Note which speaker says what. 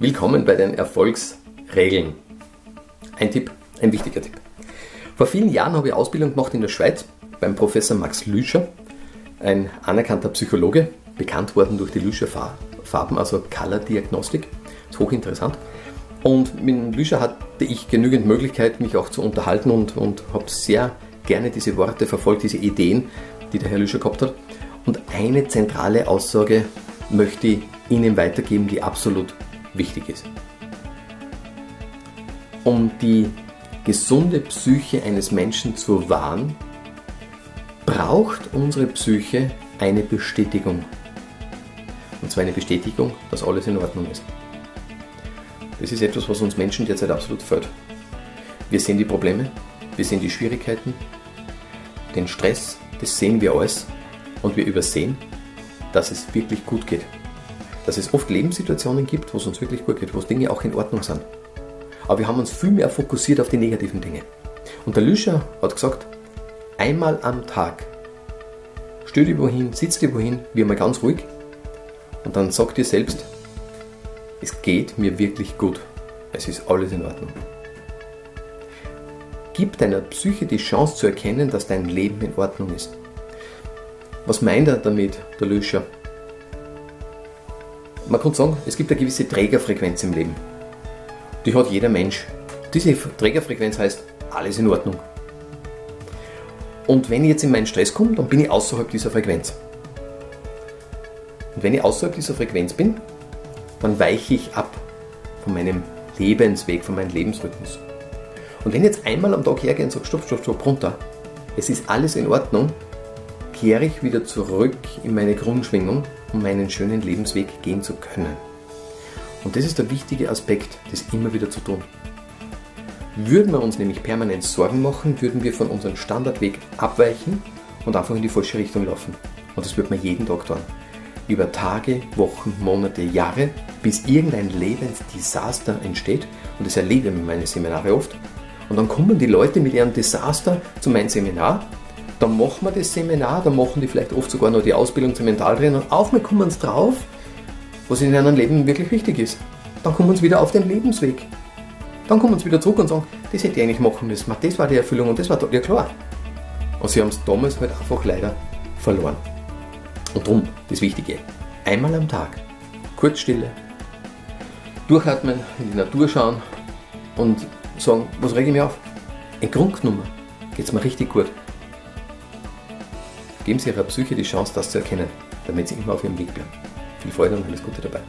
Speaker 1: Willkommen bei den Erfolgsregeln. Ein Tipp, ein wichtiger Tipp. Vor vielen Jahren habe ich Ausbildung gemacht in der Schweiz beim Professor Max Lüscher, ein anerkannter Psychologe, bekannt worden durch die Lüscher Farben, also Color Diagnostik. Das ist hochinteressant. Und mit Lüscher hatte ich genügend Möglichkeit, mich auch zu unterhalten und, und habe sehr gerne diese Worte verfolgt, diese Ideen, die der Herr Lüscher gehabt hat. Und eine zentrale Aussage möchte ich Ihnen weitergeben, die absolut wichtig ist. Um die gesunde Psyche eines Menschen zu wahren, braucht unsere Psyche eine Bestätigung. Und zwar eine Bestätigung, dass alles in Ordnung ist. Das ist etwas, was uns Menschen derzeit absolut fehlt. Wir sehen die Probleme, wir sehen die Schwierigkeiten, den Stress, das sehen wir alles und wir übersehen, dass es wirklich gut geht dass es oft Lebenssituationen gibt, wo es uns wirklich gut geht, wo Dinge auch in Ordnung sind. Aber wir haben uns viel mehr fokussiert auf die negativen Dinge. Und der Lüscher hat gesagt, einmal am Tag stell dich wohin, sitz dich wohin, wie mal ganz ruhig und dann sag dir selbst, es geht mir wirklich gut. Es ist alles in Ordnung. Gib deiner Psyche die Chance zu erkennen, dass dein Leben in Ordnung ist. Was meint er damit, der Löscher? man kann sagen, es gibt eine gewisse Trägerfrequenz im Leben. Die hat jeder Mensch. Diese Trägerfrequenz heißt, alles in Ordnung. Und wenn ich jetzt in meinen Stress komme, dann bin ich außerhalb dieser Frequenz. Und wenn ich außerhalb dieser Frequenz bin, dann weiche ich ab von meinem Lebensweg, von meinem Lebensrhythmus. Und wenn ich jetzt einmal am Tag hergehe und sage, stopp, stopp, stopp, runter, es ist alles in Ordnung, kehre ich wieder zurück in meine Grundschwingung, um meinen schönen Lebensweg gehen zu können. Und das ist der wichtige Aspekt, das immer wieder zu tun. Würden wir uns nämlich permanent Sorgen machen, würden wir von unserem Standardweg abweichen und einfach in die falsche Richtung laufen. Und das wird man jeden Tag tun. Über Tage, Wochen, Monate, Jahre, bis irgendein Lebensdesaster entsteht. Und das erlebe ich in meinen Seminare oft. Und dann kommen die Leute mit ihrem Desaster zu meinem Seminar dann machen wir das Seminar, dann machen die vielleicht oft sogar noch die Ausbildung zum Mentaltrainer und auf einmal kommen sie drauf, was in ihrem Leben wirklich wichtig ist. Dann kommen sie wieder auf den Lebensweg. Dann kommen sie wieder zurück und sagen, das hätte ich eigentlich machen müssen, das war die Erfüllung und das war ja klar. Und sie haben es damals halt einfach leider verloren. Und darum das Wichtige, einmal am Tag, kurz Stille, durchatmen, in die Natur schauen und sagen, was rege ich mir auf? In Grundnummer geht es mir richtig gut. Geben Sie Ihrer Psyche die Chance, das zu erkennen, damit Sie immer auf Ihrem Weg bleiben. Viel Freude und alles Gute dabei.